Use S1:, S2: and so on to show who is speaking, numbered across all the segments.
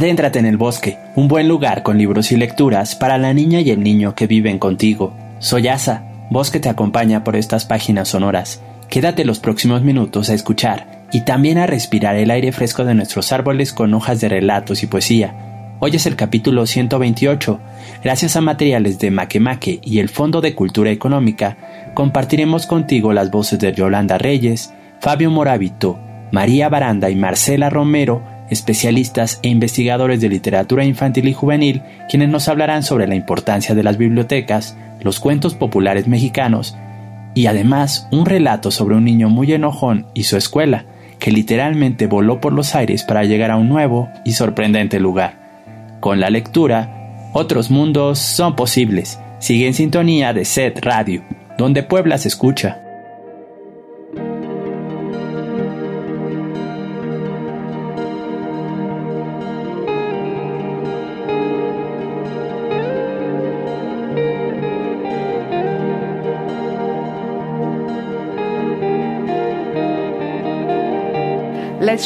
S1: Adéntrate en el bosque, un buen lugar con libros y lecturas para la niña y el niño que viven contigo. Soy Asa, Bosque te acompaña por estas páginas sonoras. Quédate los próximos minutos a escuchar y también a respirar el aire fresco de nuestros árboles con hojas de relatos y poesía. Hoy es el capítulo 128. Gracias a materiales de Maquemaque y el Fondo de Cultura Económica, compartiremos contigo las voces de Yolanda Reyes, Fabio Moravito, María Baranda y Marcela Romero especialistas e investigadores de literatura infantil y juvenil, quienes nos hablarán sobre la importancia de las bibliotecas, los cuentos populares mexicanos y además un relato sobre un niño muy enojón y su escuela, que literalmente voló por los aires para llegar a un nuevo y sorprendente lugar. Con la lectura, otros mundos son posibles. Sigue en sintonía de SET Radio, donde Puebla se escucha.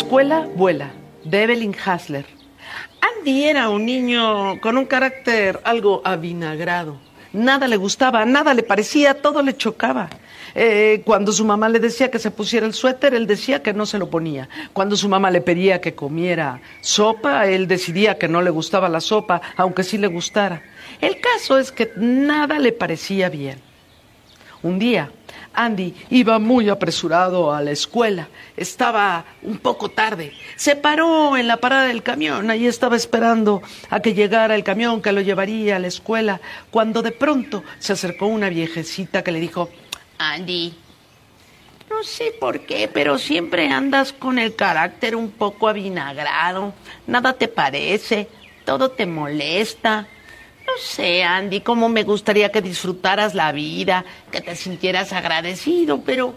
S2: Escuela vuela, de Evelyn Hasler. Andy era un niño con un carácter algo avinagrado. Nada le gustaba, nada le parecía, todo le chocaba. Eh, cuando su mamá le decía que se pusiera el suéter, él decía que no se lo ponía. Cuando su mamá le pedía que comiera sopa, él decidía que no le gustaba la sopa, aunque sí le gustara. El caso es que nada le parecía bien. Un día, Andy iba muy apresurado a la escuela. Estaba un poco tarde. Se paró en la parada del camión. Ahí estaba esperando a que llegara el camión que lo llevaría a la escuela. Cuando de pronto se acercó una viejecita que le dijo, Andy, no sé por qué, pero siempre andas con el carácter un poco avinagrado. Nada te parece, todo te molesta. No sé, Andy, cómo me gustaría que disfrutaras la vida, que te sintieras agradecido, pero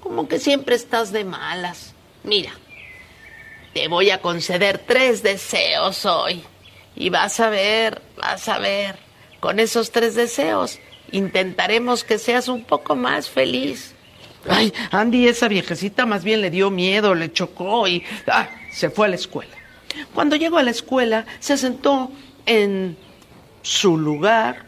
S2: como que siempre estás de malas. Mira, te voy a conceder tres deseos hoy. Y vas a ver, vas a ver, con esos tres deseos intentaremos que seas un poco más feliz. Ay, Andy, esa viejecita más bien le dio miedo, le chocó y ah, se fue a la escuela. Cuando llegó a la escuela, se sentó en su lugar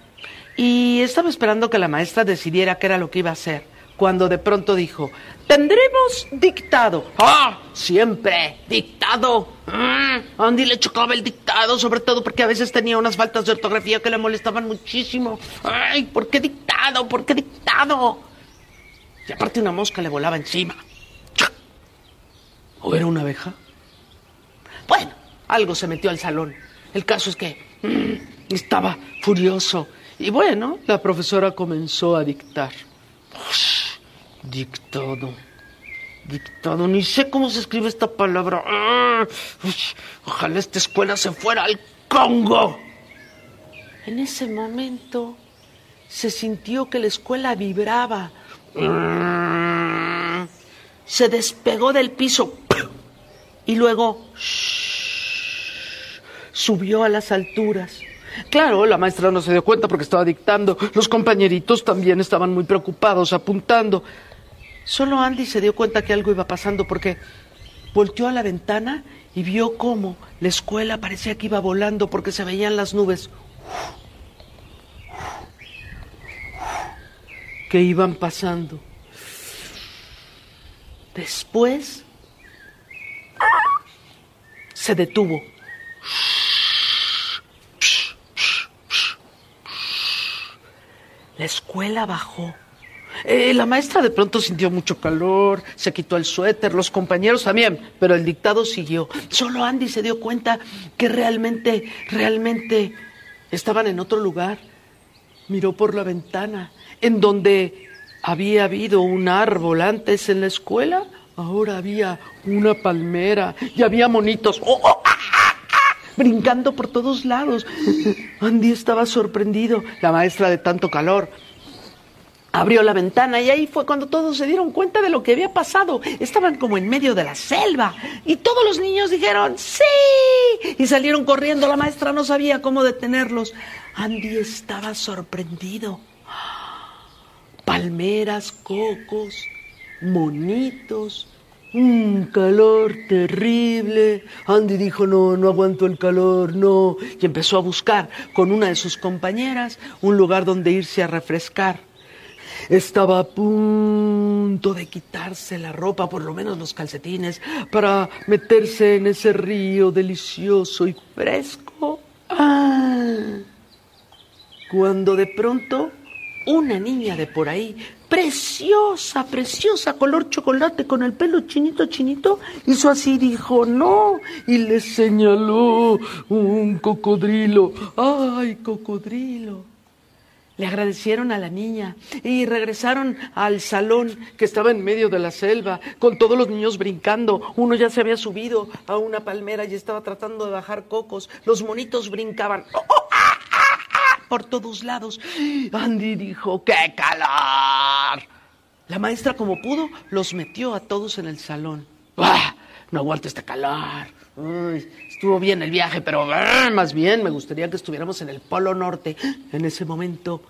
S2: y estaba esperando que la maestra decidiera qué era lo que iba a hacer, cuando de pronto dijo, tendremos dictado. ¡Ah! Siempre, dictado. Mm, Andy le chocaba el dictado, sobre todo porque a veces tenía unas faltas de ortografía que le molestaban muchísimo. ¡Ay! ¿Por qué dictado? ¿Por qué dictado? Y aparte una mosca le volaba encima. ¿O era una abeja? Bueno, algo se metió al salón. El caso es que mm, estaba furioso. Y bueno, la profesora comenzó a dictar. dictado. Dictado. Ni sé cómo se escribe esta palabra. Ah, ojalá esta escuela se fuera al Congo. En ese momento se sintió que la escuela vibraba. se despegó del piso y luego subió a las alturas. Claro, la maestra no se dio cuenta porque estaba dictando. Los compañeritos también estaban muy preocupados, apuntando. Solo Andy se dio cuenta que algo iba pasando porque volteó a la ventana y vio cómo la escuela parecía que iba volando porque se veían las nubes que iban pasando. Después se detuvo. La escuela bajó. Eh, la maestra de pronto sintió mucho calor, se quitó el suéter, los compañeros también, pero el dictado siguió. Solo Andy se dio cuenta que realmente, realmente estaban en otro lugar. Miró por la ventana, en donde había habido un árbol antes en la escuela, ahora había una palmera y había monitos. ¡Oh, oh ah! Brincando por todos lados. Andy estaba sorprendido, la maestra de tanto calor Abrió la ventana y ahí fue cuando todos se dieron cuenta de lo que había pasado. Estaban como en medio de la selva y todos los niños dijeron ¡Sí! y salieron corriendo. La maestra no sabía cómo detenerlos. Andy estaba sorprendido. Palmeras, cocos, monitos, un calor terrible. Andy dijo, no, no aguanto el calor, no. Y empezó a buscar con una de sus compañeras un lugar donde irse a refrescar. Estaba a punto de quitarse la ropa, por lo menos los calcetines, para meterse en ese río delicioso y fresco. Ah, cuando de pronto una niña de por ahí, preciosa, preciosa, color chocolate, con el pelo chinito, chinito, hizo así, dijo, no, y le señaló un cocodrilo. ¡Ay, cocodrilo! Le agradecieron a la niña y regresaron al salón que estaba en medio de la selva, con todos los niños brincando. Uno ya se había subido a una palmera y estaba tratando de bajar cocos. Los monitos brincaban ¡Oh, oh! Por todos lados. Andy dijo, ¡qué calor! La maestra, como pudo, los metió a todos en el salón. No aguanto este calor. estuvo bien el viaje, pero más bien me gustaría que estuviéramos en el Polo Norte. En ese momento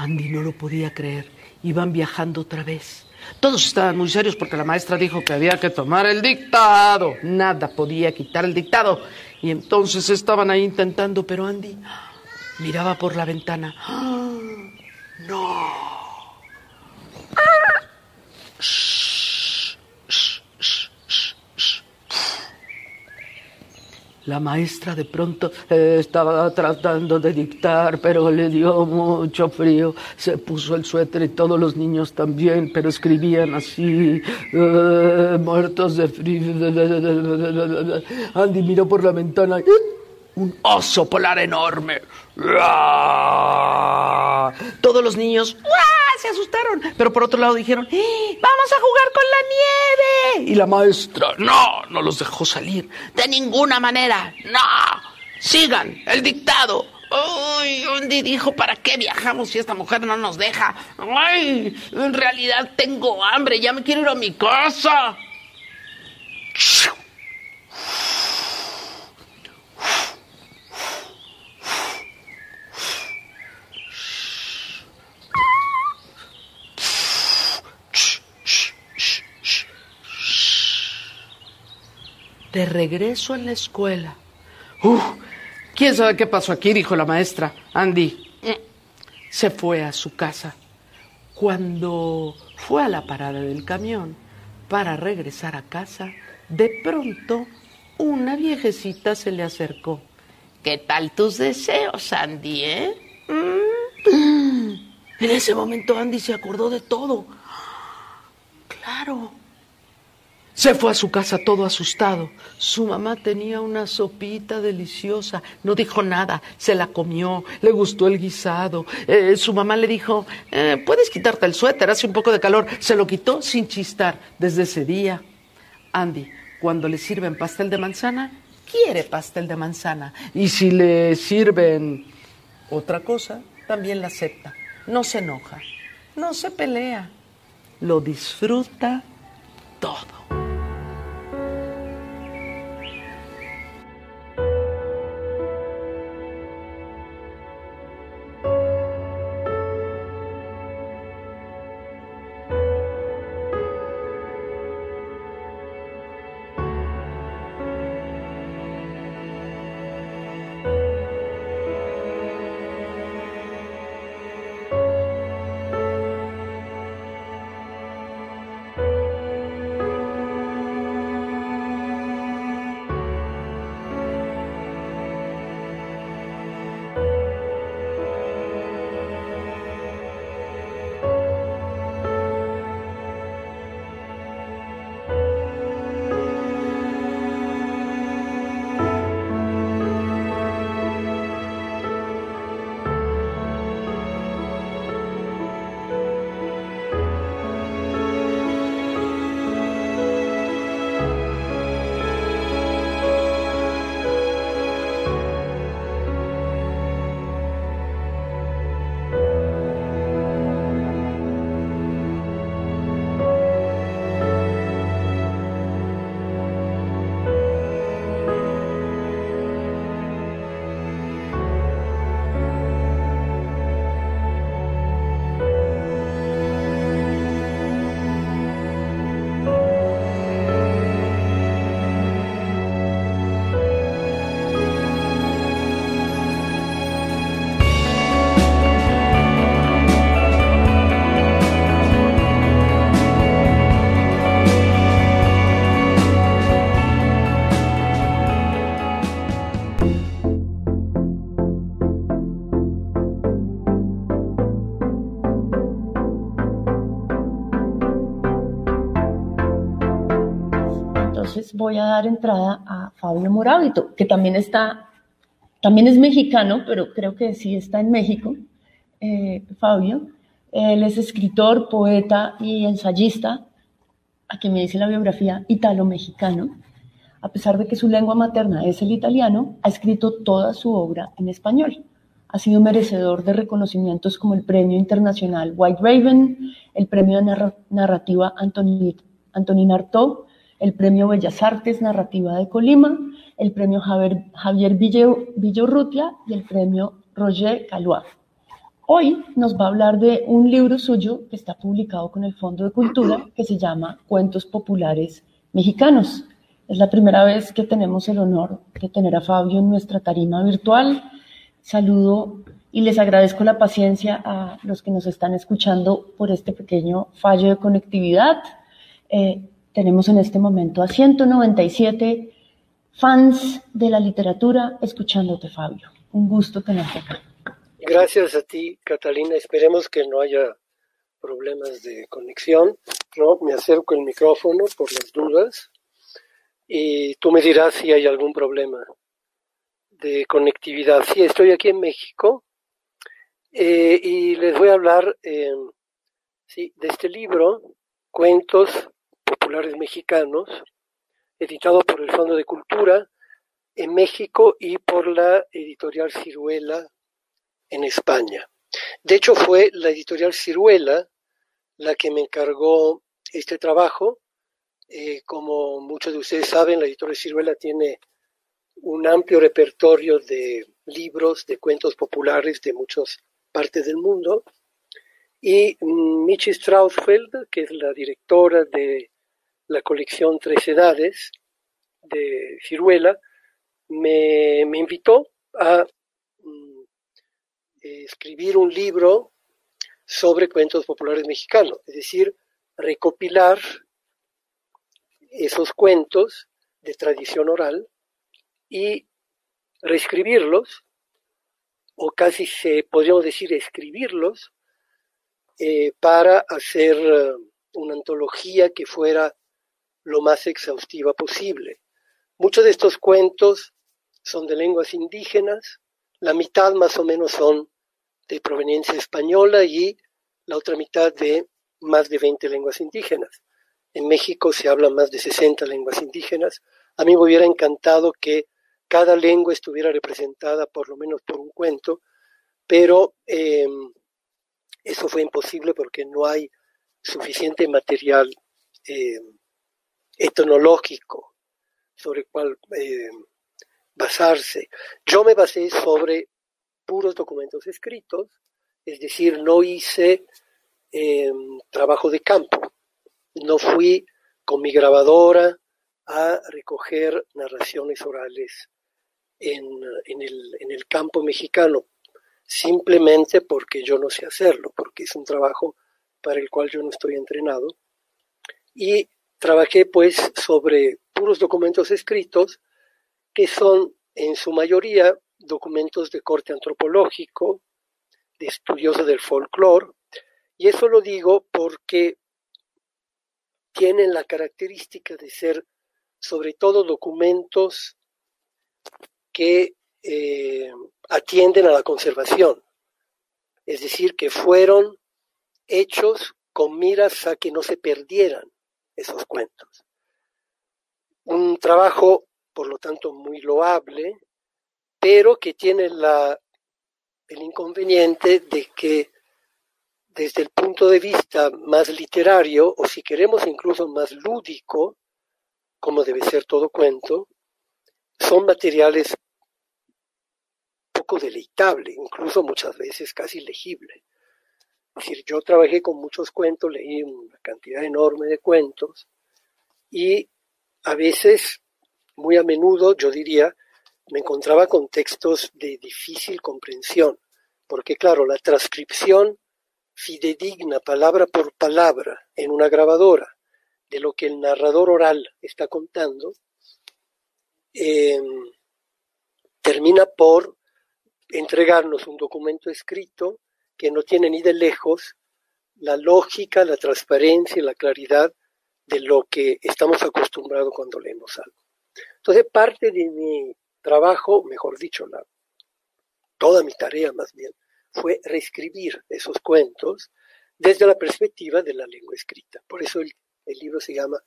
S2: Andy no lo podía creer. Iban viajando otra vez. Todos estaban muy serios porque la maestra dijo que había que tomar el dictado. Nada podía quitar el dictado. Y entonces estaban ahí intentando, pero Andy miraba por la ventana. ¡Ah! ¡No! La maestra de pronto eh, estaba tratando de dictar, pero le dio mucho frío. Se puso el suéter y todos los niños también, pero escribían así, eh, muertos de frío. Andy miró por la ventana y un oso polar enorme. Todos los niños se asustaron, pero por otro lado dijeron, ¡Eh, vamos a jugar con la nieve. Y la maestra, no, no los dejó salir. De ninguna manera, no. Sigan el dictado. Ay, Andy dijo, ¿para qué viajamos si esta mujer no nos deja? Ay, en realidad tengo hambre, ya me quiero ir a mi casa. De regreso en la escuela. Uf, ¿Quién sabe qué pasó aquí? dijo la maestra. Andy se fue a su casa. Cuando fue a la parada del camión para regresar a casa, de pronto una viejecita se le acercó. ¿Qué tal tus deseos, Andy, eh? Mm. En ese momento Andy se acordó de todo. Claro, se fue a su casa todo asustado. Su mamá tenía una sopita deliciosa. No dijo nada, se la comió, le gustó el guisado. Eh, su mamá le dijo, eh, puedes quitarte el suéter, hace un poco de calor. Se lo quitó sin chistar. Desde ese día, Andy Cuando le sirven pastel de manzana, quiere pastel de manzana. Y si le sirven otra cosa, también la acepta. No se enoja, no se pelea, lo disfruta todo.
S3: Voy a dar entrada a Fabio Morábito, que también está, también es mexicano, pero creo que sí está en México. Eh, Fabio, él es escritor, poeta y ensayista, a quien me dice la biografía, italo-mexicano. A pesar de que su lengua materna es el italiano, ha escrito toda su obra en español. Ha sido merecedor de reconocimientos como el Premio Internacional White Raven, el Premio de Narrativa Antonin Artaud el Premio Bellas Artes Narrativa de Colima, el Premio Javier, Javier Villorrutia y el Premio Roger Calois. Hoy nos va a hablar de un libro suyo que está publicado con el Fondo de Cultura que se llama Cuentos Populares Mexicanos. Es la primera vez que tenemos el honor de tener a Fabio en nuestra tarima virtual. Saludo y les agradezco la paciencia a los que nos están escuchando por este pequeño fallo de conectividad. Eh, tenemos en este momento a 197 fans de la literatura escuchándote, Fabio. Un gusto tenerte acá.
S4: Gracias a ti, Catalina. Esperemos que no haya problemas de conexión. No, me acerco el micrófono por las dudas y tú me dirás si hay algún problema de conectividad. Sí, estoy aquí en México eh, y les voy a hablar eh, de este libro, Cuentos Populares Mexicanos, editado por el Fondo de Cultura en México y por la editorial Ciruela en España. De hecho, fue la editorial Ciruela la que me encargó este trabajo. Eh, como muchos de ustedes saben, la editorial Ciruela tiene un amplio repertorio de libros, de cuentos populares de muchas partes del mundo. Y mm, Michi Strausfeld, que es la directora de la colección Tres Edades de Ciruela, me, invitó a mm, escribir un libro sobre cuentos populares mexicanos, es decir, recopilar esos cuentos de tradición oral y reescribirlos, o casi se podríamos decir escribirlos, eh, para hacer eh, una antología que fuera lo más exhaustiva posible. Muchos de estos cuentos son de lenguas indígenas, la mitad más o menos son de proveniencia española y la otra mitad de más de 20 lenguas indígenas. En México se habla más de 60 lenguas indígenas. A mí me hubiera encantado que cada lengua estuviera representada por lo menos por un cuento, pero em, eso fue imposible porque no hay suficiente material em, etnológico sobre cuál em, basarse. Yo me basé sobre puros documentos escritos, es decir, no hice trabajo de campo, no fui con mi grabadora a recoger narraciones orales el, en el campo mexicano, simplemente porque yo no sé hacerlo, porque es un trabajo para el cual yo no estoy entrenado. Y trabajé pues sobre puros documentos escritos que son en su mayoría documentos de corte antropológico, de estudioso del folclore, y eso lo digo porque tienen la característica de ser sobre todo documentos que eh, atienden a la conservación, es decir, que fueron hechos con miras a que no se perdieran esos cuentos. Un trabajo, por lo tanto, muy loable, pero que tiene la, el inconveniente de que desde el punto de vista más literario, o si queremos incluso más lúdico, como debe ser todo cuento, son materiales poco deleitables, incluso muchas veces casi legible. Es decir, yo trabajé con muchos cuentos, leí una cantidad enorme de cuentos y a veces, muy a menudo, yo diría, me encontraba con textos de difícil comprensión, porque claro, la transcripción fidedigna palabra por palabra en una grabadora de lo que el narrador oral está contando, em, termina por entregarnos un documento escrito que no tiene ni de lejos la lógica, la transparencia y la claridad de lo que estamos acostumbrados cuando leemos algo. Entonces, parte de mi trabajo, mejor dicho, la, toda mi tarea más bien, fue reescribir esos cuentos desde la perspectiva de la lengua escrita. Por eso el, libro se llama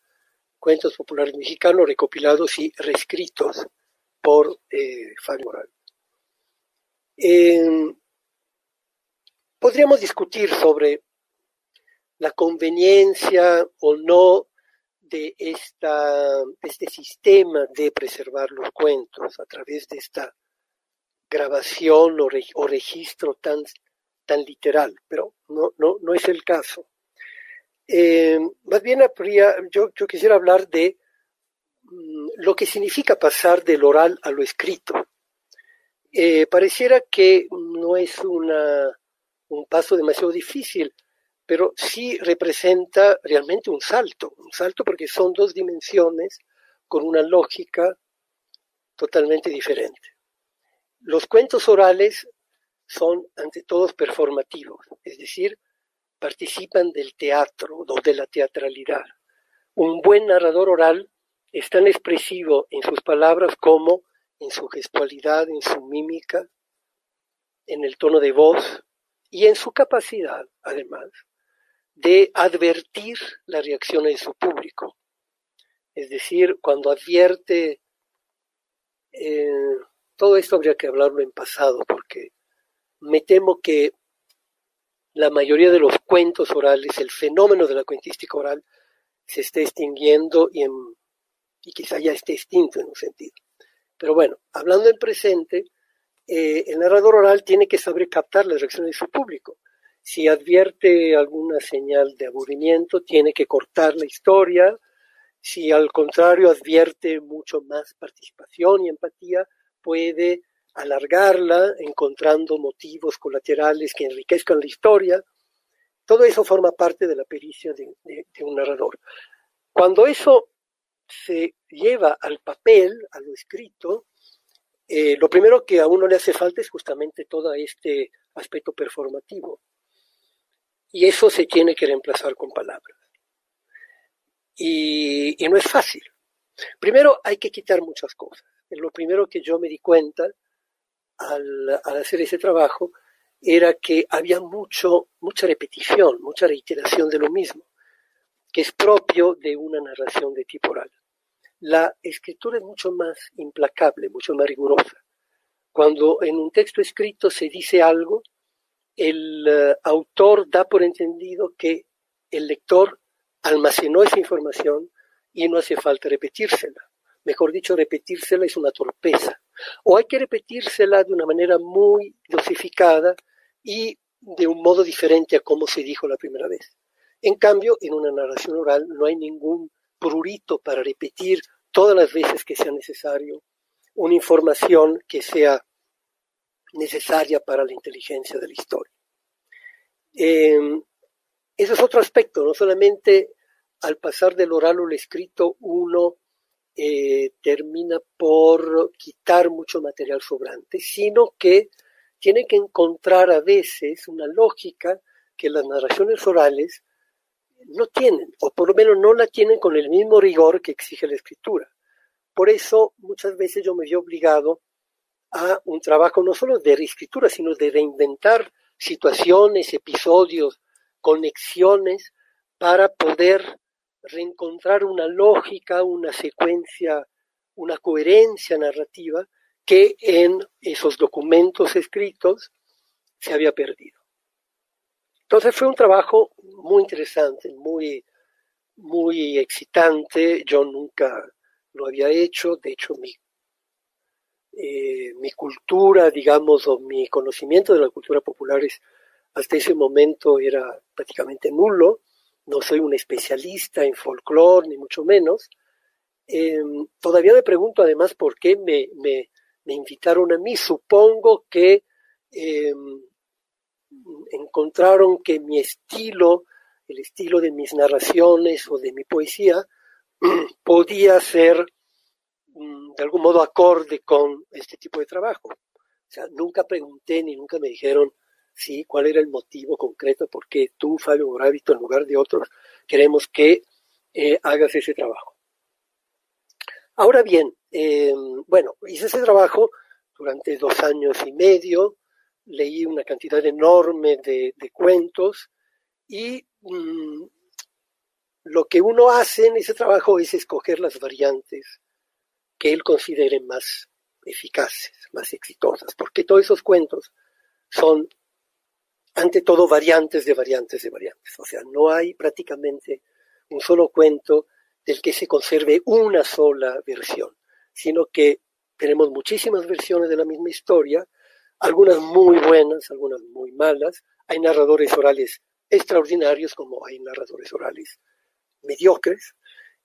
S4: Cuentos Populares Mexicanos recopilados y reescritos por eh, Moral. Podríamos discutir sobre la conveniencia o no de este sistema de preservar los cuentos a través de esta grabación o, registro tan, literal, pero no, es el caso. Eh, más bien yo, yo, quisiera hablar de mm, lo que significa pasar del oral a lo escrito. Eh, pareciera que no es una, un paso demasiado difícil, pero sí representa realmente un salto, un salto porque son dos dimensiones con una lógica totalmente diferente. Los cuentos orales son ante todos performativos, es decir, participan del teatro o de la teatralidad. Un buen narrador oral es tan expresivo en sus palabras como en su gestualidad, en su mímica, en el tono de voz y en su capacidad, además, de advertir la reacción de su público. Es decir, cuando advierte eh, todo esto habría que hablarlo en pasado porque me temo que la mayoría de los cuentos orales, el fenómeno de la cuentística oral, se está extinguiendo y, y quizá ya esté extinto en un sentido. Pero bueno, hablando en presente, eh, el narrador oral tiene que saber captar las reacciones de su público. Si advierte alguna señal de aburrimiento, tiene que cortar la historia. Si al contrario advierte mucho más participación y empatía, puede alargarla encontrando motivos colaterales que enriquezcan la historia. Todo eso forma parte de la pericia de, un narrador. Cuando eso se lleva al papel, a lo escrito, eh, lo primero que a uno le hace falta es justamente todo este aspecto performativo. Y eso se tiene que reemplazar con palabras. y no es fácil. Primero hay que quitar muchas cosas lo primero que yo me di cuenta al, hacer ese trabajo era que había mucho, mucha repetición, mucha reiteración de lo mismo. que es propio de una narración de tipo oral. La escritura es mucho más implacable, mucho más rigurosa. Cuando en un texto escrito se dice algo, el eh, autor da por entendido que el lector almacenó esa información y no hace falta repetírsela. Mejor dicho, repetírsela es una torpeza. O hay que repetírsela de una manera muy dosificada y de un modo diferente a como se dijo la primera vez. En cambio, en una narración oral no hay ningún prurito para repetir todas las veces que sea necesario una información que sea necesaria para la inteligencia de la historia. Eh, ese es otro aspecto, no solamente al pasar del oral al escrito uno eh, termina por quitar mucho material sobrante, sino que tiene que encontrar a veces una lógica que las narraciones orales no tienen, o por lo menos no la tienen con el mismo rigor que exige la escritura. Por eso muchas veces yo me vi obligado a un trabajo no solo de reescritura, sino de reinventar situaciones, episodios, conexiones, para poder reencontrar una lógica, una secuencia, una coherencia narrativa que en esos documentos escritos se había perdido. Entonces fue un trabajo muy interesante, muy, muy excitante. Yo nunca lo había hecho. De hecho, mi, eh, mi cultura, digamos, o mi conocimiento de la cultura popular hasta ese momento era prácticamente nulo no soy un especialista en folclore, ni mucho menos. Em, todavía me pregunto además por qué me, me, invitaron a mí. Supongo que em, encontraron que mi estilo, el estilo de mis narraciones o de mi poesía, podía ser mm, de algún modo acorde con este tipo de trabajo. O sea, nunca pregunté ni nunca me dijeron, ¿sí? ¿Cuál era el motivo concreto por qué tú, Fabio Moravito, en lugar de otros, queremos que eh, hagas ese trabajo? Ahora bien, em, bueno, hice ese trabajo durante dos años y medio, leí una cantidad enorme de, cuentos y mm, lo que uno hace en ese trabajo es escoger las variantes que él considere más eficaces, más exitosas, porque todos esos cuentos son ante todo variantes de variantes de variantes. O sea, no hay prácticamente un solo cuento del que se conserve una sola versión, sino que tenemos muchísimas versiones de la misma historia, algunas muy buenas, algunas muy malas. Hay narradores orales extraordinarios como hay narradores orales mediocres.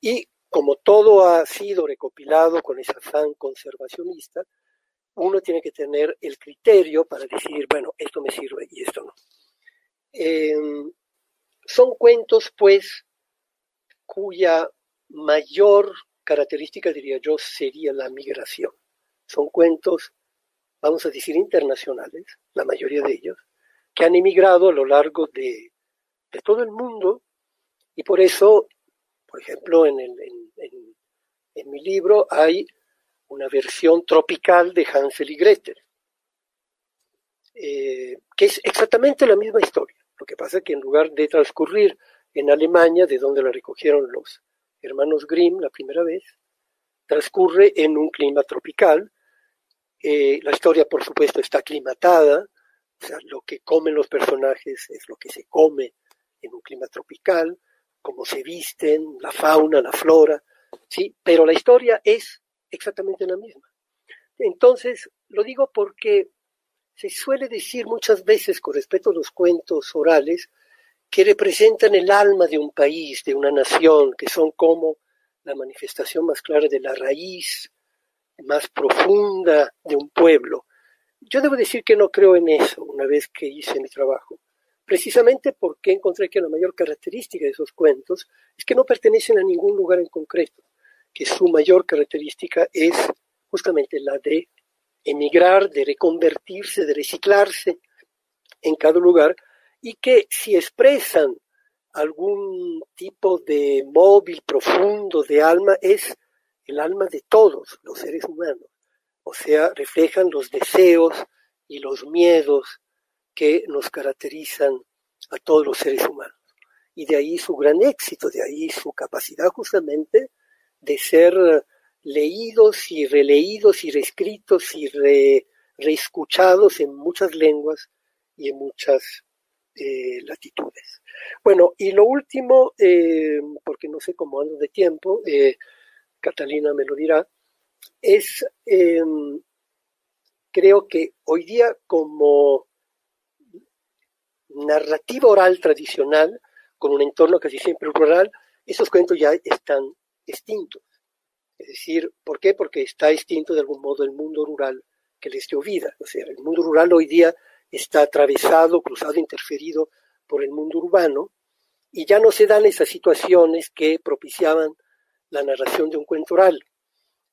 S4: Y como todo ha sido recopilado con ese afán conservacionista, uno tiene que tener el criterio para decir, bueno, esto me sirve y esto no. Em, son cuentos, pues, cuya mayor característica, diría yo, sería la migración. Son cuentos, vamos a decir, internacionales, la mayoría de ellos, que han emigrado a lo largo de, todo el mundo y por eso, por ejemplo, en, mi libro hay una versión tropical de Hansel y Gretel, eh, que es exactamente la misma historia. Lo que pasa es que en lugar de transcurrir en Alemania, de donde la recogieron los hermanos Grimm la primera vez, transcurre en un clima tropical. Eh, la historia, por supuesto, está aclimatada, o sea, lo que comen los personajes es lo que se come en un clima tropical, cómo se visten, la fauna, la flora, ¿sí? Pero la historia es exactamente la misma. Entonces, lo digo porque se suele decir muchas veces con respecto a los cuentos orales que representan el alma de un país, de una nación, que son como la manifestación más clara de la raíz más profunda de un pueblo. Yo debo decir que no creo en eso una vez que hice mi trabajo, precisamente porque encontré que la mayor característica de esos cuentos es que no pertenecen a ningún lugar en concreto que su mayor característica es justamente la de emigrar, de reconvertirse, de reciclarse en cada lugar y que si expresan algún tipo de móvil profundo de alma es el alma de todos los seres humanos. O sea, reflejan los deseos y los miedos que nos caracterizan a todos los seres humanos. y de ahí su gran éxito, de ahí su capacidad justamente de ser leídos y releídos y reescritos y reescuchados en muchas lenguas y en muchas eh, latitudes. Bueno, y lo último, eh, porque no sé cómo ando de tiempo, eh, Catalina me lo dirá, es, em, creo que hoy día como narrativa oral tradicional, con un entorno casi siempre rural, esos cuentos ya están extintos. Es decir, ¿por qué? Porque está extinto de algún modo el mundo rural que les dio vida. O sea, el mundo rural hoy día está atravesado, cruzado, interferido por el mundo urbano y ya no se dan esas situaciones que propiciaban la narración de un cuento oral,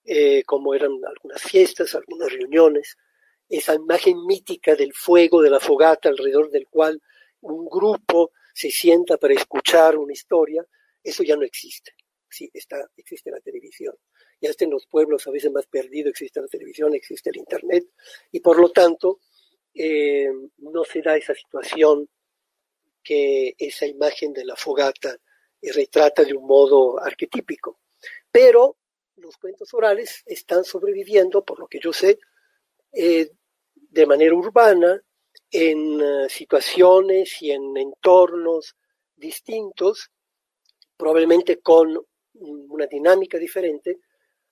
S4: eh, como eran algunas fiestas, algunas reuniones, esa imagen mítica del fuego, de la fogata alrededor del cual un grupo se sienta para escuchar una historia, eso ya no existe. Sí, está, existe la televisión. Ya está en los pueblos a veces más perdidos, existe la televisión, existe el Internet, y por lo tanto eh, no se da esa situación que esa imagen de la fogata retrata de un modo arquetípico. Pero los cuentos orales están sobreviviendo, por lo que yo sé, eh, de manera urbana, en eh, situaciones y en entornos distintos, probablemente con una dinámica diferente,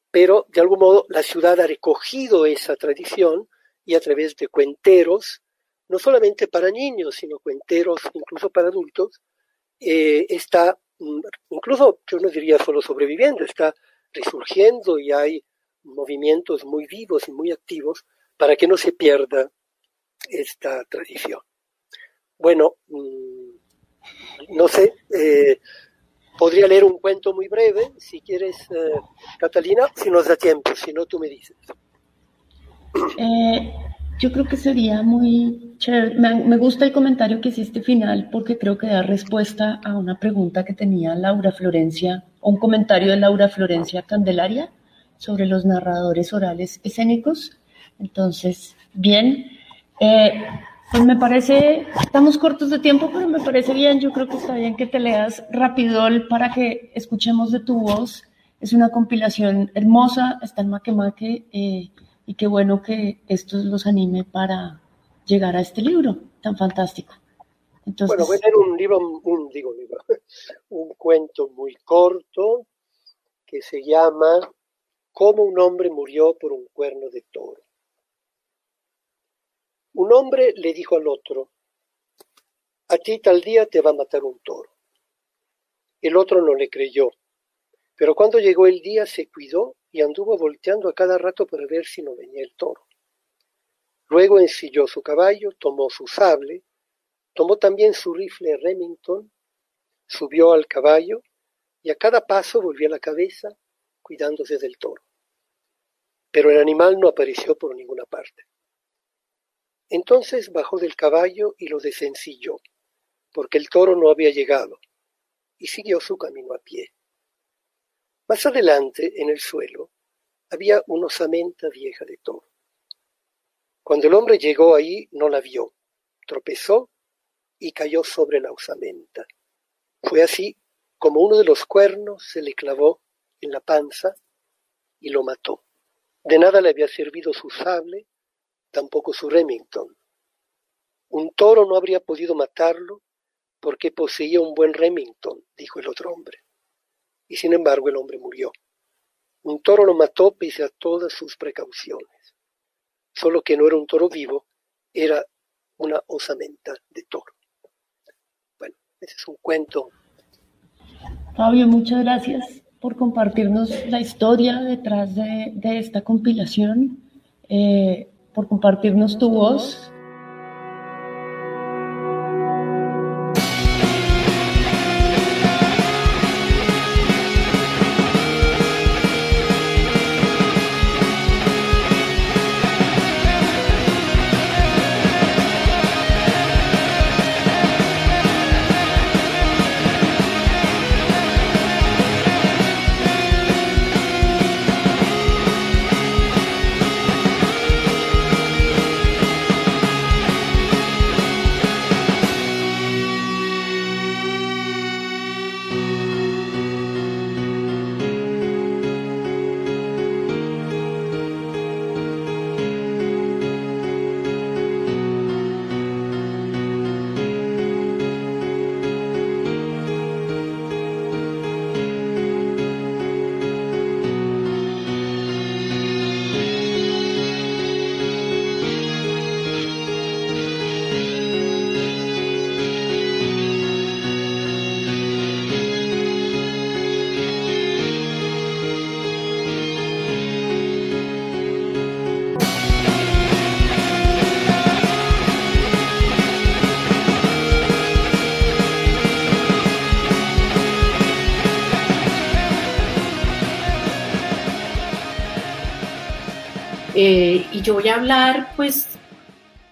S4: pero de algún modo la ciudad ha recogido esa tradición y a través de cuenteros, no solamente para niños, sino cuenteros incluso para adultos, eh, está, incluso yo no diría solo sobreviviendo, está resurgiendo y hay movimientos muy vivos y muy activos para que no se pierda esta tradición. Bueno, mm, no sé, eh, podría leer un cuento muy breve, si quieres, eh, Catalina, si nos da tiempo, si no, tú me dices.
S3: Eh, yo creo que sería muy chévere. Me, gusta el comentario que hiciste final porque creo que da respuesta a una pregunta que tenía Laura Florencia, un comentario de Laura Florencia Candelaria sobre los narradores orales escénicos. Entonces, bien. Eh, pues me parece, estamos cortos de tiempo, pero me parece bien. Yo creo que está bien que te leas Rapidol para que escuchemos de tu voz. Es una compilación hermosa, está en Maquemaque. Eh, y qué bueno que esto los anime para llegar a este libro tan fantástico.
S4: Bueno, voy a leer un libro, un, digo libro, un cuento muy corto que se llama Cómo un hombre murió por un cuerno de toro. Un hombre le dijo al otro, a ti tal día te va a matar un toro. El otro no le creyó, pero cuando llegó el día se cuidó y anduvo volteando a cada rato para ver si no venía el toro. Luego ensilló su caballo, tomó su sable, tomó también su rifle Remington, subió al caballo y a cada paso volvió la cabeza cuidándose del toro. Pero el animal no apareció por ninguna parte. Entonces bajó del caballo y lo desencilló, porque el toro no había llegado, y siguió su camino a pie. Más adelante, en el suelo, había una osamenta vieja de toro. Cuando el hombre llegó ahí, no la vio, tropezó y cayó sobre la osamenta. Fue así como uno de los cuernos se le clavó en la panza y lo mató. De nada le había servido su sable, tampoco su Remington. Un toro no habría podido matarlo porque poseía un buen Remington, dijo el otro hombre y sin embargo el hombre murió. Un toro lo mató pese a todas sus precauciones. Solo que no era un toro vivo, era una osamenta de toro. Bueno, ese es un cuento.
S3: Fabio, muchas gracias por compartirnos la historia detrás de, esta compilación, eh, por compartirnos tu voz
S5: Eh, y yo voy a hablar, pues,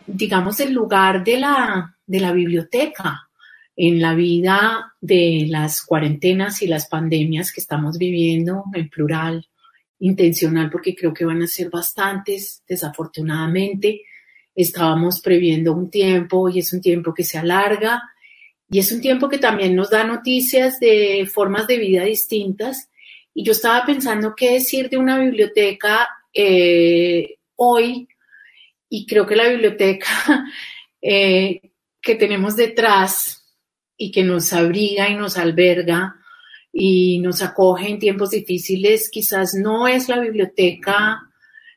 S5: digamos, del lugar de la, de la biblioteca en la vida de las cuarentenas y las pandemias que estamos viviendo en plural, intencional, porque creo que van a ser bastantes, desafortunadamente. Estábamos previendo un tiempo y es un tiempo que se alarga y es un tiempo que también nos da noticias de formas de vida distintas. Y yo estaba pensando qué decir de una biblioteca eh, hoy y creo que la biblioteca eh, que tenemos detrás y que nos abriga y nos alberga y nos acoge en tiempos difíciles, quizás no es la biblioteca,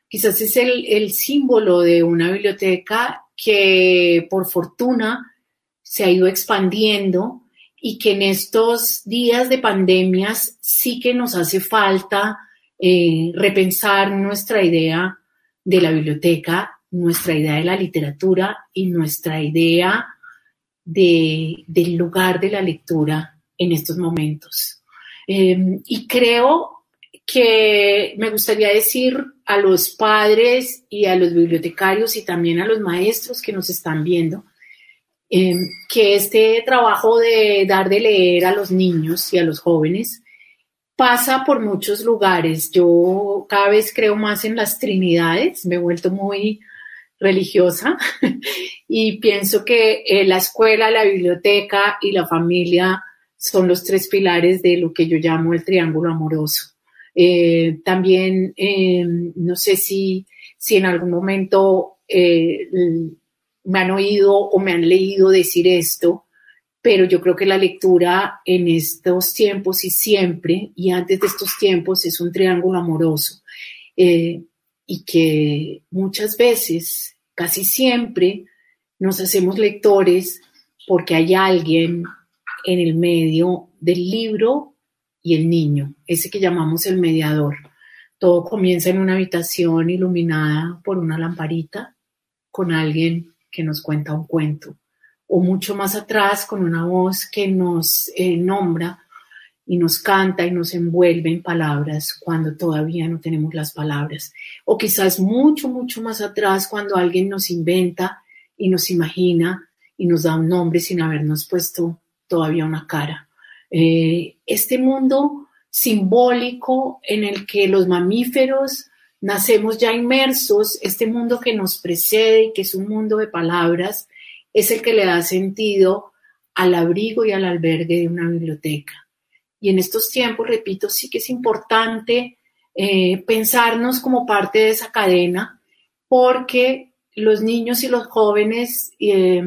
S5: quizás es el, el símbolo de una biblioteca que por fortuna se ha ido expandiendo y que en estos días de pandemias sí que nos hace falta eh, repensar nuestra idea de la biblioteca, nuestra idea de la literatura y nuestra idea de, del lugar de la lectura en estos momentos. Em, y creo que me gustaría decir a los padres y a los bibliotecarios y también a los maestros que nos están viendo, em, que este trabajo de dar de leer a los niños y a los jóvenes pasa por muchos lugares. Yo cada vez creo más en las trinidades, me he vuelto muy religiosa y pienso que eh, la escuela, la biblioteca y la familia son los tres pilares de lo que yo llamo el triángulo amoroso. Eh, también, em, no sé si, si en algún momento eh, me han oído o me han leído decir esto, pero yo creo que la lectura en estos tiempos y siempre, y antes de estos tiempos, es un triángulo amoroso. Eh, y que muchas veces, casi siempre, nos hacemos lectores porque hay alguien en el medio del libro y el niño, ese que llamamos el mediador. Todo comienza en una habitación iluminada por una lamparita con alguien que nos cuenta un cuento o mucho más atrás con una voz que nos eh, nombra y nos canta y nos envuelve en palabras cuando todavía no tenemos las palabras. O quizás mucho, mucho más atrás cuando alguien nos inventa y nos imagina y nos da un nombre sin habernos puesto todavía una cara. Eh, este mundo simbólico en el que los mamíferos nacemos ya inmersos, este mundo que nos precede, que es un mundo de palabras, es el que le da sentido al abrigo y al albergue de una biblioteca. Y en estos tiempos, repito, sí que es importante eh, pensarnos como parte de esa cadena, porque los niños y los jóvenes, eh,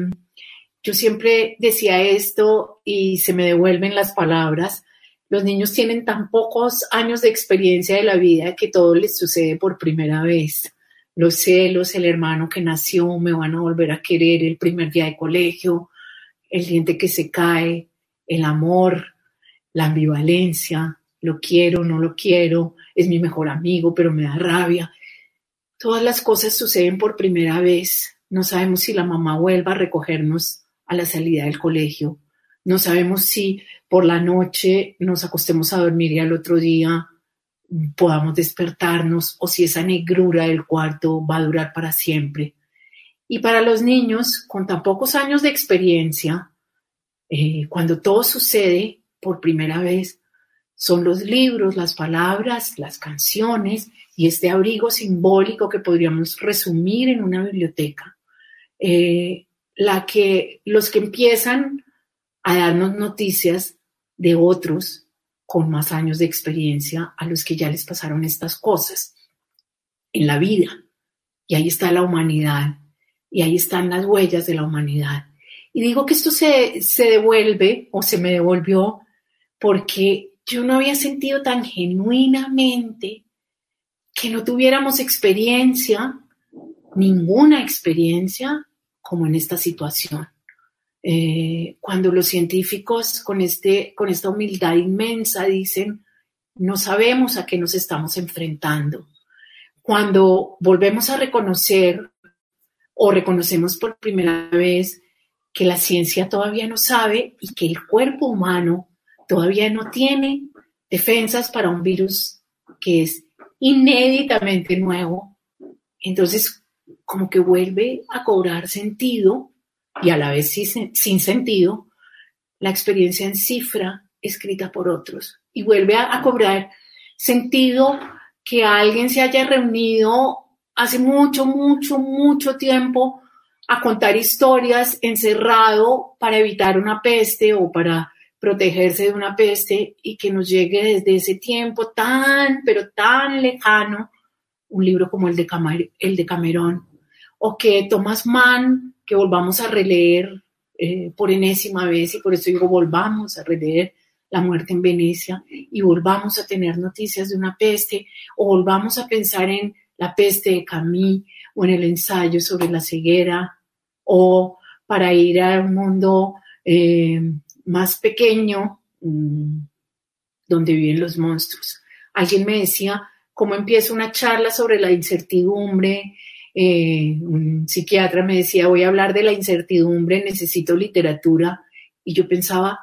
S5: yo siempre decía esto y se me devuelven las palabras, los niños tienen tan pocos años de experiencia de la vida que todo les sucede por primera vez los celos, el hermano que nació, me van a volver a querer el primer día de colegio, el diente que se cae, el amor, la ambivalencia, lo quiero, no lo quiero, es mi mejor amigo, pero me da rabia. Todas las cosas suceden por primera vez. No sabemos si la mamá vuelva a recogernos a la salida del colegio. No sabemos si por la noche nos acostemos a dormir y al otro día podamos despertarnos o si esa negrura del cuarto va a durar para siempre. Y para los niños con tan pocos años de experiencia, eh, cuando todo sucede por primera vez, son los libros, las palabras, las canciones y este abrigo simbólico que podríamos resumir en una biblioteca, eh, la que los que empiezan a darnos noticias de otros con más años de experiencia a los que ya les pasaron estas cosas en la vida. Y ahí está la humanidad, y ahí están las huellas de la humanidad. Y digo que esto se, se devuelve o se me devolvió porque yo no había sentido tan genuinamente que no tuviéramos experiencia, ninguna experiencia, como en esta situación. Eh, cuando los científicos con, este, con esta humildad inmensa dicen, no sabemos a qué nos estamos enfrentando. Cuando volvemos a reconocer o reconocemos por primera vez que la ciencia todavía no sabe y que el cuerpo humano todavía no tiene defensas para un virus que es inéditamente nuevo, Entonces, como que vuelve a cobrar sentido y a la vez sin sentido la experiencia en cifra escrita por otros. Y vuelve a, cobrar sentido que alguien se haya reunido hace mucho, mucho, mucho tiempo a contar historias encerrado para evitar una peste o para protegerse de una peste y que nos llegue desde ese tiempo tan, pero tan lejano, un libro como el de, el de Camerón, o que Thomas Mann, que volvamos a releer eh, por enésima vez, y por eso digo, volvamos a releer La muerte en Venecia y volvamos a tener noticias de una peste, o volvamos a pensar en la peste de Camille, o en el ensayo sobre la ceguera, o para ir a un mundo eh, más pequeño, mm, donde viven los monstruos. Alguien me decía, ¿cómo empieza una charla sobre la incertidumbre? Eh, un psiquiatra me decía, voy a hablar de la incertidumbre, necesito literatura. Y yo pensaba,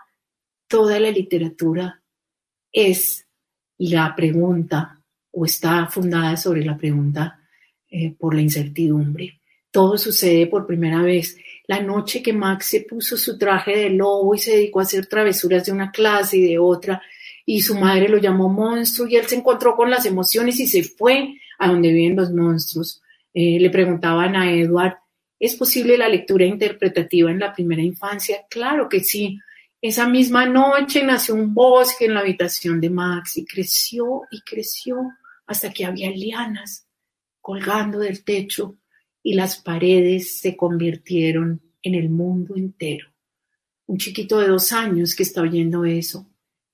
S5: toda la literatura es la pregunta o está fundada sobre la pregunta eh, por la incertidumbre. Todo sucede por primera vez la noche que Max se puso su traje de lobo y se dedicó a hacer travesuras de una clase y de otra, y su madre lo llamó monstruo y él se encontró con las emociones y se fue a donde viven los monstruos. Eh, le preguntaban a Edward, ¿es posible la lectura interpretativa en la primera infancia? Claro que sí. Esa misma noche nació un bosque en la habitación de Max y creció y creció hasta que había lianas colgando del techo y las paredes se convirtieron en el mundo entero. Un chiquito de dos años que está oyendo eso,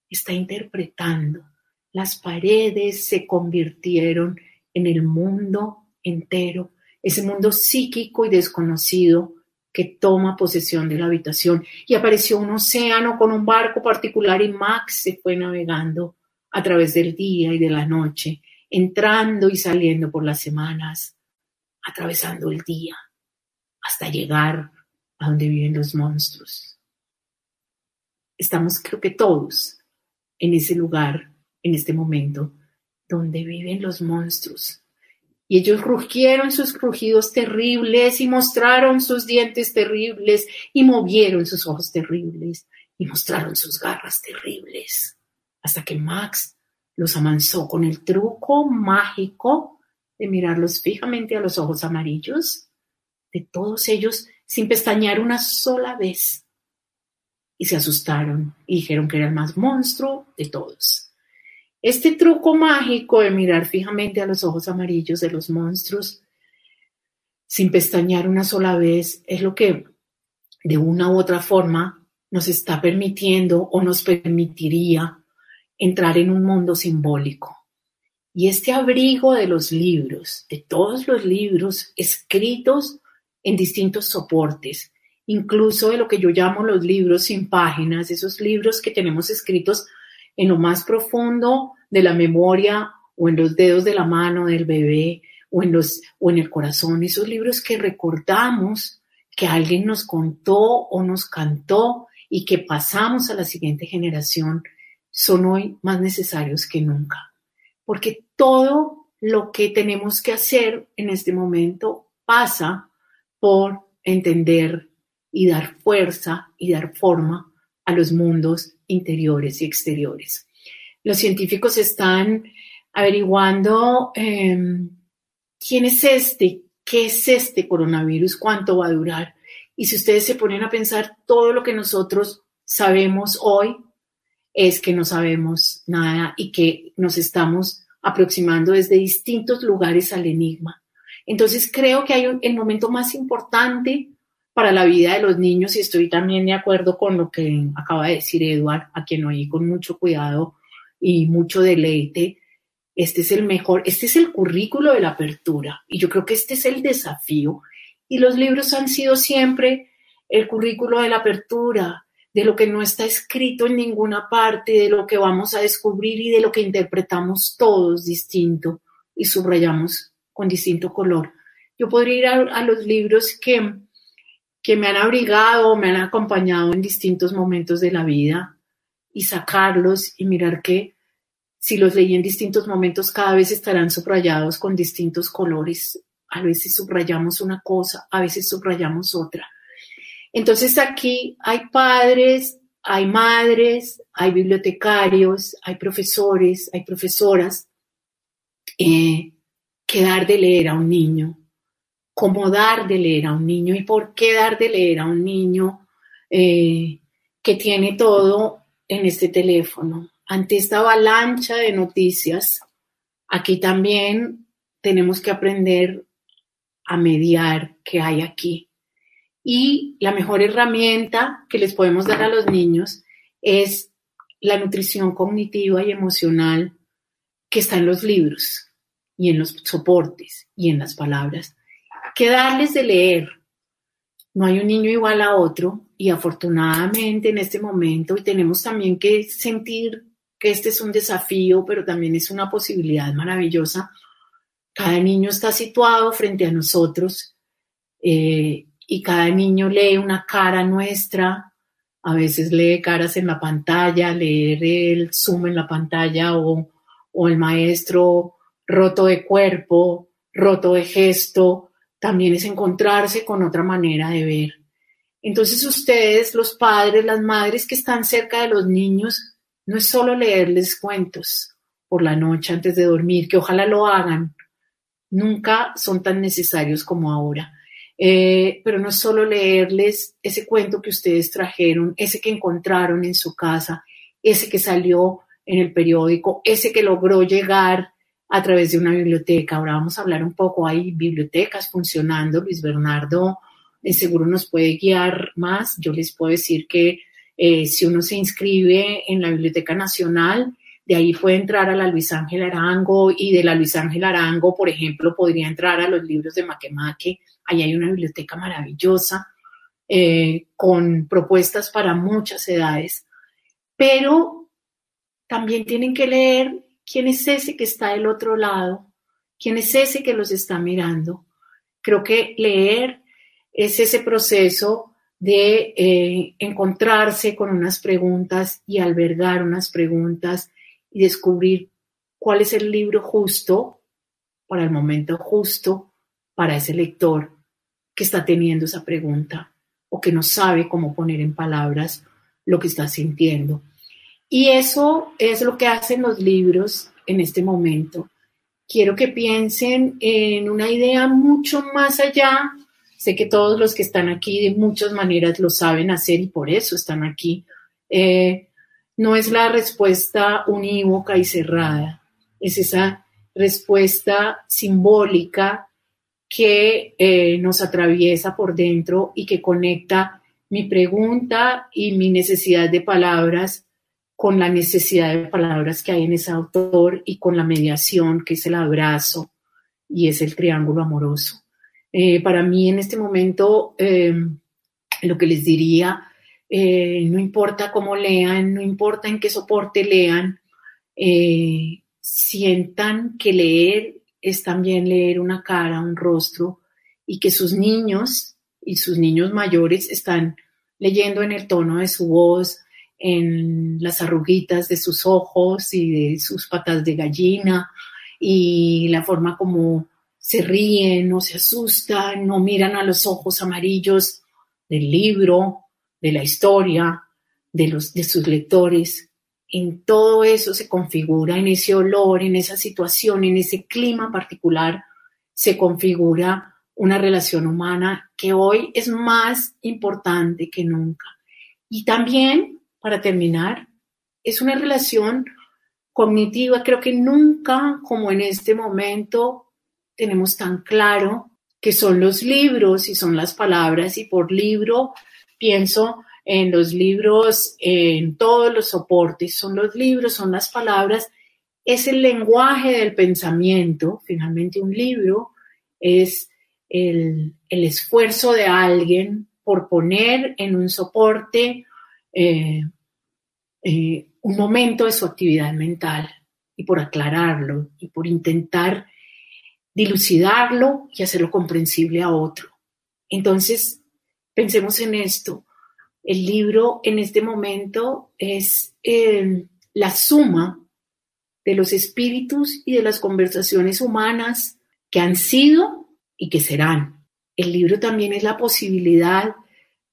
S5: está interpretando. Las paredes se convirtieron en el mundo entero, ese mundo psíquico y desconocido que toma posesión de la habitación. Y apareció un océano con un barco particular y Max se fue navegando a través del día y de la noche, entrando y saliendo por las semanas, atravesando el día hasta llegar a donde viven los monstruos. Estamos, creo que todos, en ese lugar, en este momento, donde viven los monstruos. Y ellos rugieron sus crujidos terribles y mostraron sus dientes terribles y movieron sus ojos terribles y mostraron sus garras terribles. Hasta que Max los amansó con el truco mágico de mirarlos fijamente a los ojos amarillos, de todos ellos sin pestañear una sola vez. Y se asustaron y dijeron que era el más monstruo de todos. Este truco mágico de mirar fijamente a los ojos amarillos de los monstruos sin pestañear una sola vez es lo que de una u otra forma nos está permitiendo o nos permitiría entrar en un mundo simbólico. Y este abrigo de los libros, de todos los libros escritos en distintos soportes, incluso de lo que yo llamo los libros sin páginas, esos libros que tenemos escritos en lo más profundo de la memoria o en los dedos de la mano del bebé o en, los, o en el corazón, esos libros que recordamos que alguien nos contó o nos cantó y que pasamos a la siguiente generación, son hoy más necesarios que nunca. Porque todo lo que tenemos que hacer en este momento pasa por entender y dar fuerza y dar forma a los mundos interiores y exteriores. Los científicos están averiguando em, quién es este, qué es este coronavirus, cuánto va a durar. Y si ustedes se ponen a pensar, todo lo que nosotros sabemos hoy es que no sabemos nada y que nos estamos aproximando desde distintos lugares al enigma. Entonces creo que hay el momento más importante para la vida de los niños y estoy también de acuerdo con lo que acaba de decir Eduard, a quien oí con mucho cuidado y mucho deleite. Este es el mejor, este es el currículo de la apertura y yo creo que este es el desafío y los libros han sido siempre el currículo de la apertura, de lo que no está escrito en ninguna parte, de lo que vamos a descubrir y de lo que interpretamos todos distinto y subrayamos con distinto color. Yo podría ir a, los libros que, que me han abrigado, me han acompañado en distintos momentos de la vida y sacarlos y mirar que si los leí en distintos momentos cada vez estarán subrayados con distintos colores a veces subrayamos una cosa, a veces subrayamos otra. Entonces aquí hay padres, hay madres, hay bibliotecarios, hay profesores, hay profesoras eh, que dar de leer a un niño, cómo dar de leer a un niño y por qué dar de leer a un niño eh, que tiene todo en este teléfono. Ante esta avalancha de noticias, aquí también tenemos que aprender a mediar qué hay aquí. Y la mejor herramienta que les podemos dar a los niños es la nutrición cognitiva y emocional que está en los libros y en los soportes y en las palabras. Que darles de leer. No hay un niño igual a otro y afortunadamente en este momento y tenemos también que sentir que este es un desafío, pero también es una posibilidad maravillosa. Cada niño está situado frente a nosotros eh, y cada niño lee una cara nuestra, a veces lee caras en la pantalla, leer el zoom en la pantalla o el maestro roto de cuerpo, roto de gesto, también es encontrarse con otra manera de ver. Entonces ustedes, los padres, las madres que están cerca de los niños, no es solo leerles cuentos por la noche antes de dormir, que ojalá lo hagan, nunca son tan necesarios como ahora. Eh, pero no es solo leerles ese cuento que ustedes trajeron, ese que encontraron en su casa, ese que salió en el periódico, ese que logró llegar a través de una biblioteca. Ahora vamos a hablar un poco, hay bibliotecas funcionando, Luis Bernardo de seguro nos puede guiar más. Yo les puedo decir que eh, si uno se inscribe en la Biblioteca Nacional, de ahí puede entrar a la Luis Ángel Arango y de la Luis Ángel Arango, por ejemplo, podría entrar a los libros de Maquemaque. Ahí hay una biblioteca maravillosa eh, con propuestas para muchas edades. Pero también tienen que leer quién es ese que está del otro lado, quién es ese que los está mirando. Creo que leer es ese proceso de eh, encontrarse con unas preguntas y albergar unas preguntas y descubrir cuál es el libro justo para el momento justo para ese lector que está teniendo esa pregunta o que no sabe cómo poner en palabras lo que está sintiendo. Y eso es lo que hacen los libros en este momento. Quiero que piensen en una idea mucho más allá Sé que todos los que están aquí de muchas maneras lo saben hacer y por eso están aquí. Eh, no es la respuesta unívoca y cerrada, es esa respuesta simbólica que eh, nos atraviesa por dentro y que conecta mi pregunta y mi necesidad de palabras con la necesidad de palabras que hay en ese autor y con la mediación que es el abrazo y es el triángulo amoroso. Eh, para mí en este momento, em, lo que les diría, eh, no importa cómo lean, no importa en qué soporte lean, eh, sientan que leer es también leer una cara, un rostro, y que sus niños y sus niños mayores están leyendo en el tono de su voz, en las arruguitas de sus ojos y de sus patas de gallina y la forma como se ríen, no se asustan, no miran a los ojos amarillos del libro, de la historia, de, los, de sus lectores. En todo eso se configura, en ese olor, en esa situación, en ese clima particular, se configura una relación humana que hoy es más importante que nunca. Y también, para terminar, es una relación cognitiva, creo que nunca como en este momento tenemos tan claro que son los libros y son las palabras y por libro pienso en los libros, en todos los soportes, son los libros, son las palabras, es el lenguaje del pensamiento, finalmente un libro es el, esfuerzo de alguien por poner en un soporte eh, eh, un momento de su actividad mental y por aclararlo y por intentar dilucidarlo y hacerlo comprensible a otro. Entonces, pensemos en esto. El libro en este momento es eh, la suma de los espíritus y de las conversaciones humanas que han sido y que serán. El libro también es la posibilidad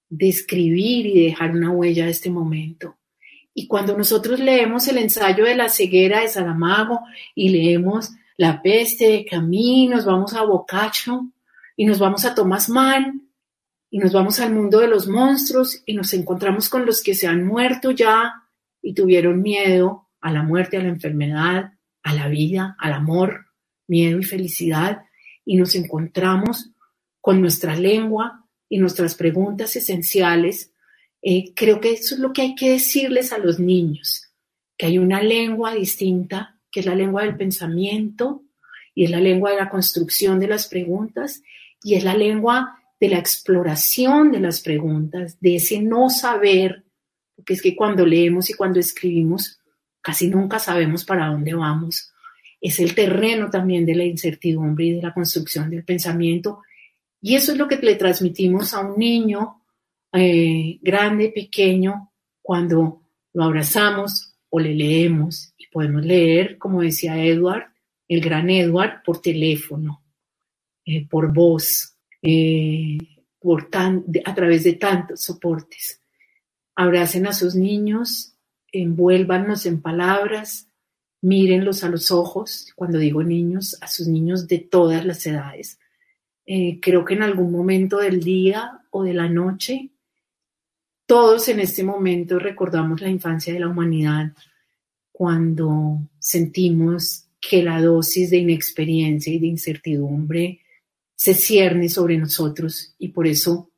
S5: de escribir y dejar una huella de este momento. Y cuando nosotros leemos el ensayo de la ceguera de Saramago y leemos La peste de Camille, nos vamos a Boccaccio y nos vamos a Thomas Mann y nos vamos al mundo de los monstruos y nos encontramos con los que se han muerto ya y tuvieron miedo a la muerte, a la enfermedad, a la vida, al amor, miedo y felicidad y nos encontramos con nuestra lengua y nuestras preguntas esenciales. Eh, creo que eso es lo que hay que decirles a los niños, que hay una lengua distinta, que es la lengua del pensamiento y es la lengua de la construcción de las preguntas y es la lengua de la exploración de las preguntas, de ese no saber, porque es que cuando leemos y cuando escribimos casi nunca sabemos para dónde vamos. Es el terreno también de la incertidumbre y de la construcción del pensamiento. Y eso es lo que le transmitimos a un niño eh, grande, pequeño, cuando lo abrazamos o le leemos. Y podemos leer, como decía Edward, el gran Edward, por teléfono, eh, por voz, eh, por a través de tantos soportes. Abracen a sus niños, envuélvanos en palabras, mírenlos a los ojos, cuando digo niños, a sus niños de todas las edades. Eh, creo que en algún momento del día o de la noche, todos en este momento recordamos la infancia de la humanidad cuando sentimos que la dosis de inexperiencia y de incertidumbre se cierne sobre nosotros y por eso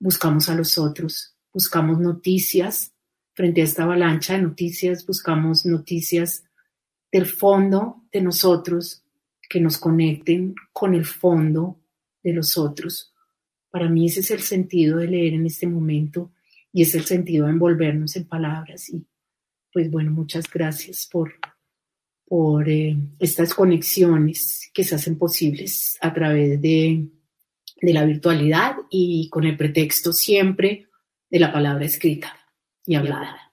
S5: buscamos a los otros, buscamos noticias frente a esta avalancha de noticias, buscamos noticias del fondo de nosotros que nos conecten con el fondo de los otros. Para mí ese es el sentido de leer en este momento y es el sentido de envolvernos en palabras. Y pues bueno, muchas gracias por por eh, estas conexiones que se hacen posibles a través de, de la virtualidad y con el pretexto siempre de la palabra escrita y hablada.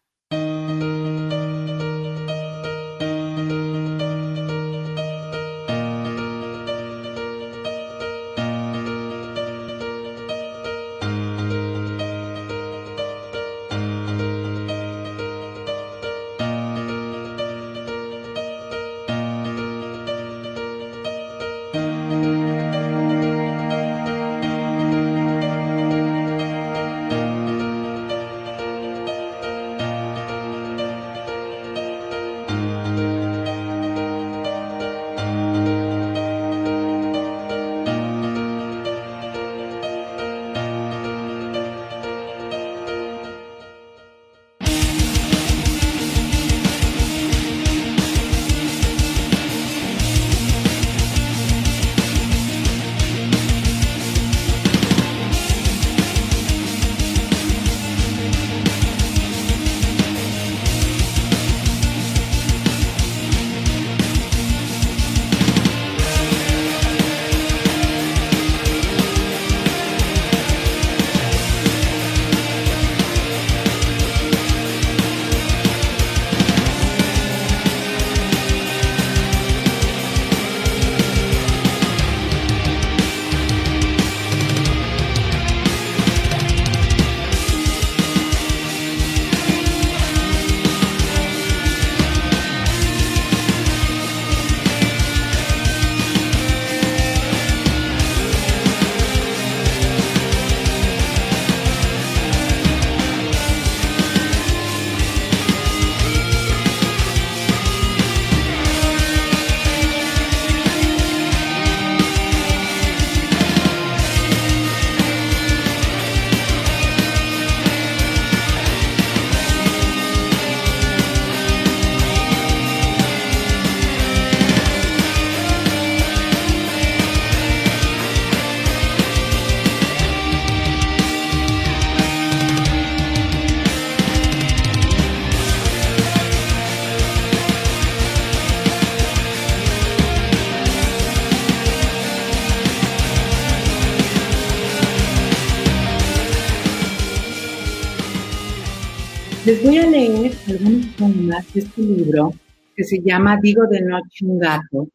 S6: Algunos este libro que se llama Digo de Noche un gato.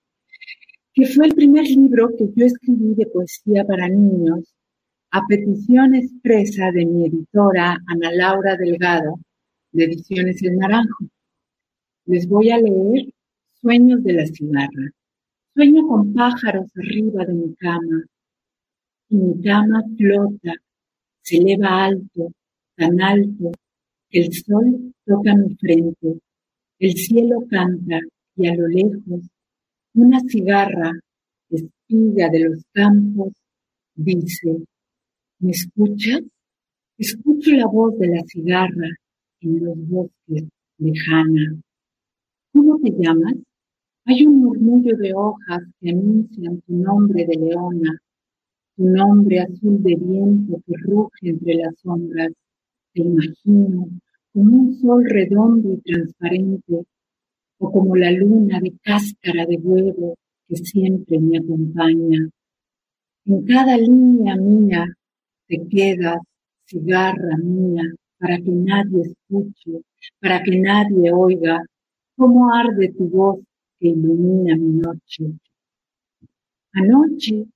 S7: que fue el primer libro que yo escribí de poesía para niños a petición expresa de mi editora Ana Laura Delgado, de Ediciones El Naranjo. Les voy a leer Sueños de la cigarra. Sueño con pájaros arriba de mi cama, y mi cama flota, se eleva alto, tan alto, el sol toca mi frente, el cielo canta y a lo lejos una cigarra, espiga de los campos, dice, ¿me escuchas? Escucho la voz de la cigarra en los bosques lejana. ¿Cómo te llamas? Hay un murmullo de hojas que anuncian tu nombre de leona, tu nombre azul de viento que ruge entre las sombras. Te imagino como un sol redondo y transparente, o como la luna de cáscara de huevo que siempre me acompaña. En cada línea mía te quedas, cigarra mía, para que nadie escuche, para que nadie oiga, cómo arde tu voz que ilumina mi noche. Anoche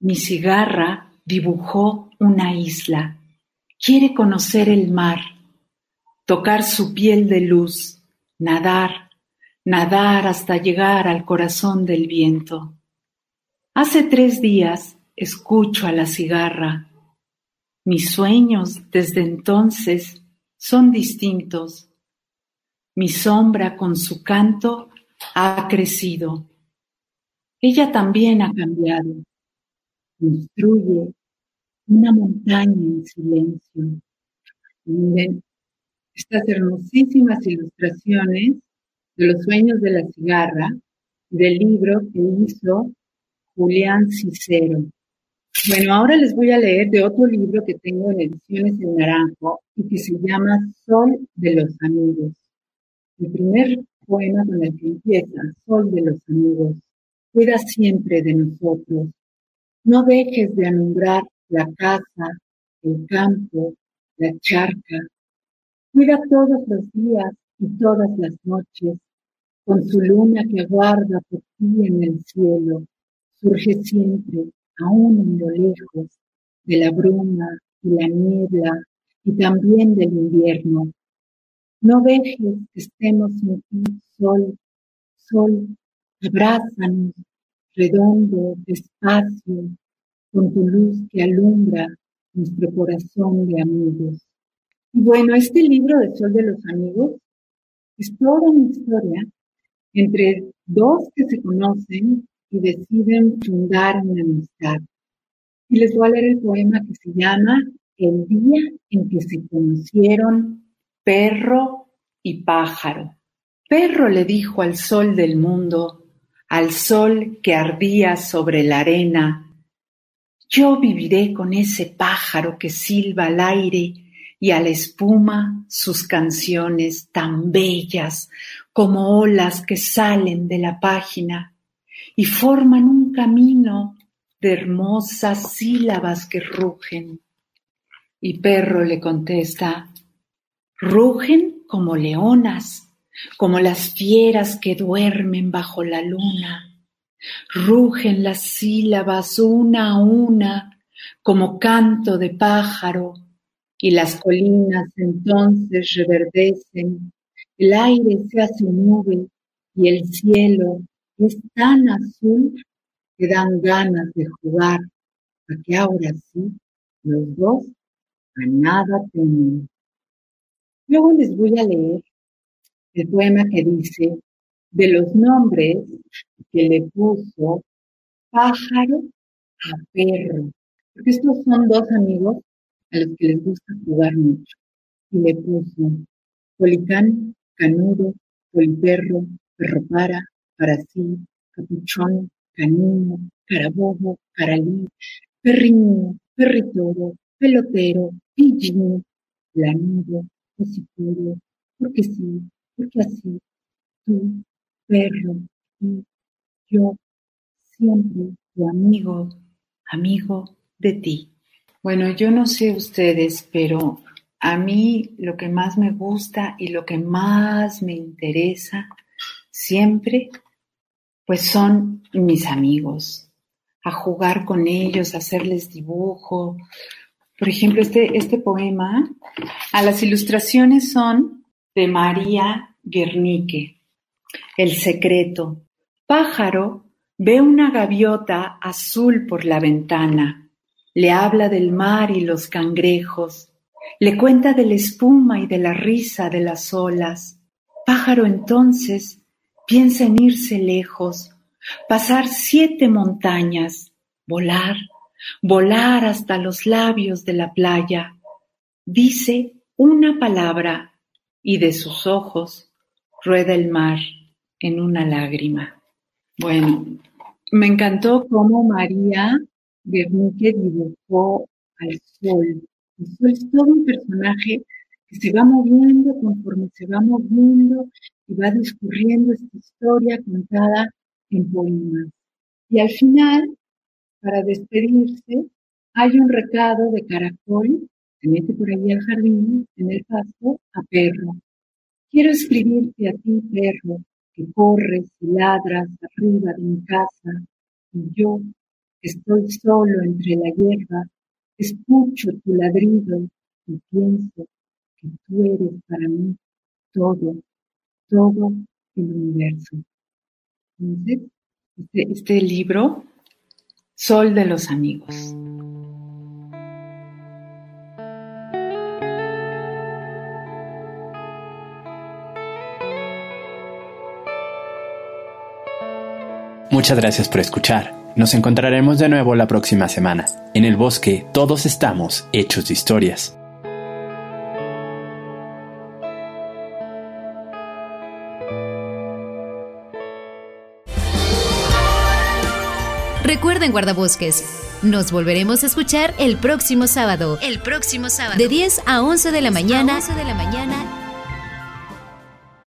S7: mi cigarra dibujó una isla. Quiere conocer el mar, tocar su piel de luz, nadar, nadar hasta llegar al corazón del viento. Hace tres días escucho a la cigarra. Mis sueños desde entonces son distintos. Mi sombra con su canto ha crecido. Ella también ha cambiado. Construye una montaña en silencio. Miren estas hermosísimas ilustraciones de los sueños de la cigarra del libro que hizo Julián Cicero. Bueno, ahora les voy a leer de otro libro que tengo en ediciones en naranjo y que se llama Sol de los Amigos. El primer poema con el que empieza, Sol de los amigos, cuida siempre de nosotros. No dejes de alumbrar la casa, el campo, la charca. Cuida todos los días y todas las noches, con su luna que aguarda por ti en el cielo. Surge siempre, aún en lo lejos, de la bruma y la niebla y también del invierno, no dejes que estemos en ti, sol, sol, abrázanos, redondo, despacio, con tu luz que alumbra nuestro corazón de amigos. Y bueno, este libro de Sol de los Amigos toda una historia entre dos que se conocen y deciden fundar una amistad. Y les voy a leer el poema que se llama El día en que se conocieron perro y pájaro. Perro le dijo al sol del mundo, al sol que ardía sobre la arena, yo viviré con ese pájaro que silba al aire y a la espuma sus canciones tan bellas como olas que salen de la página y forman un camino de hermosas sílabas que rugen. Y Perro le contesta, Rugen como leonas, como las fieras que duermen bajo la luna. Rugen las sílabas una a una, como canto de pájaro, y las colinas entonces reverdecen, el aire se hace nube y el cielo es tan azul que dan ganas de jugar, a que ahora sí los dos a nada temen. Luego les voy a leer el poema que dice de los nombres que le puso pájaro a perro. Porque estos son dos amigos a los que les gusta jugar mucho. Y le puso policán, canudo, poliperro, perro para, para sí, capuchón, canino, carabobo, caralí, perriño, perritoro, pelotero, pillín, lanudo, puro, porque sí, porque así, tú, perro, y yo, siempre tu amigo, amigo de ti. Bueno, yo no sé ustedes, pero a mí lo que más me gusta y lo que más me interesa siempre pues son mis amigos, a jugar con ellos, a hacerles dibujo. Por ejemplo, este, este poema, a las ilustraciones son de María Guernique. El secreto. Pájaro ve una gaviota azul por la ventana. Le habla del mar y los cangrejos. Le cuenta de la espuma y de la risa de las olas. Pájaro entonces piensa en irse lejos, pasar siete montañas, volar, volar hasta los labios de la playa. Dice una palabra y de sus ojos rueda el mar en una lágrima. Bueno, me encantó cómo María Guernique dibujó al sol. El sol es todo un personaje que se va moviendo conforme se va moviendo y va discurriendo esta historia contada en poemas. Y al final, para despedirse, hay un recado de caracol, se mete por ahí al jardín, en el pasto, a perro. Quiero escribirte a ti, perro, que corres y ladras arriba de mi casa, y yo, estoy solo entre la hierba, escucho tu ladrido y pienso que tú eres para mí todo, todo el universo. Entonces, este, este libro, Sol de los Amigos.
S1: Muchas gracias por escuchar. Nos encontraremos de nuevo la próxima semana. En el bosque todos estamos hechos de historias.
S8: Recuerden guardabosques. Nos volveremos a escuchar el próximo sábado. El próximo sábado. De 10 a 11 de la mañana. 11 de la mañana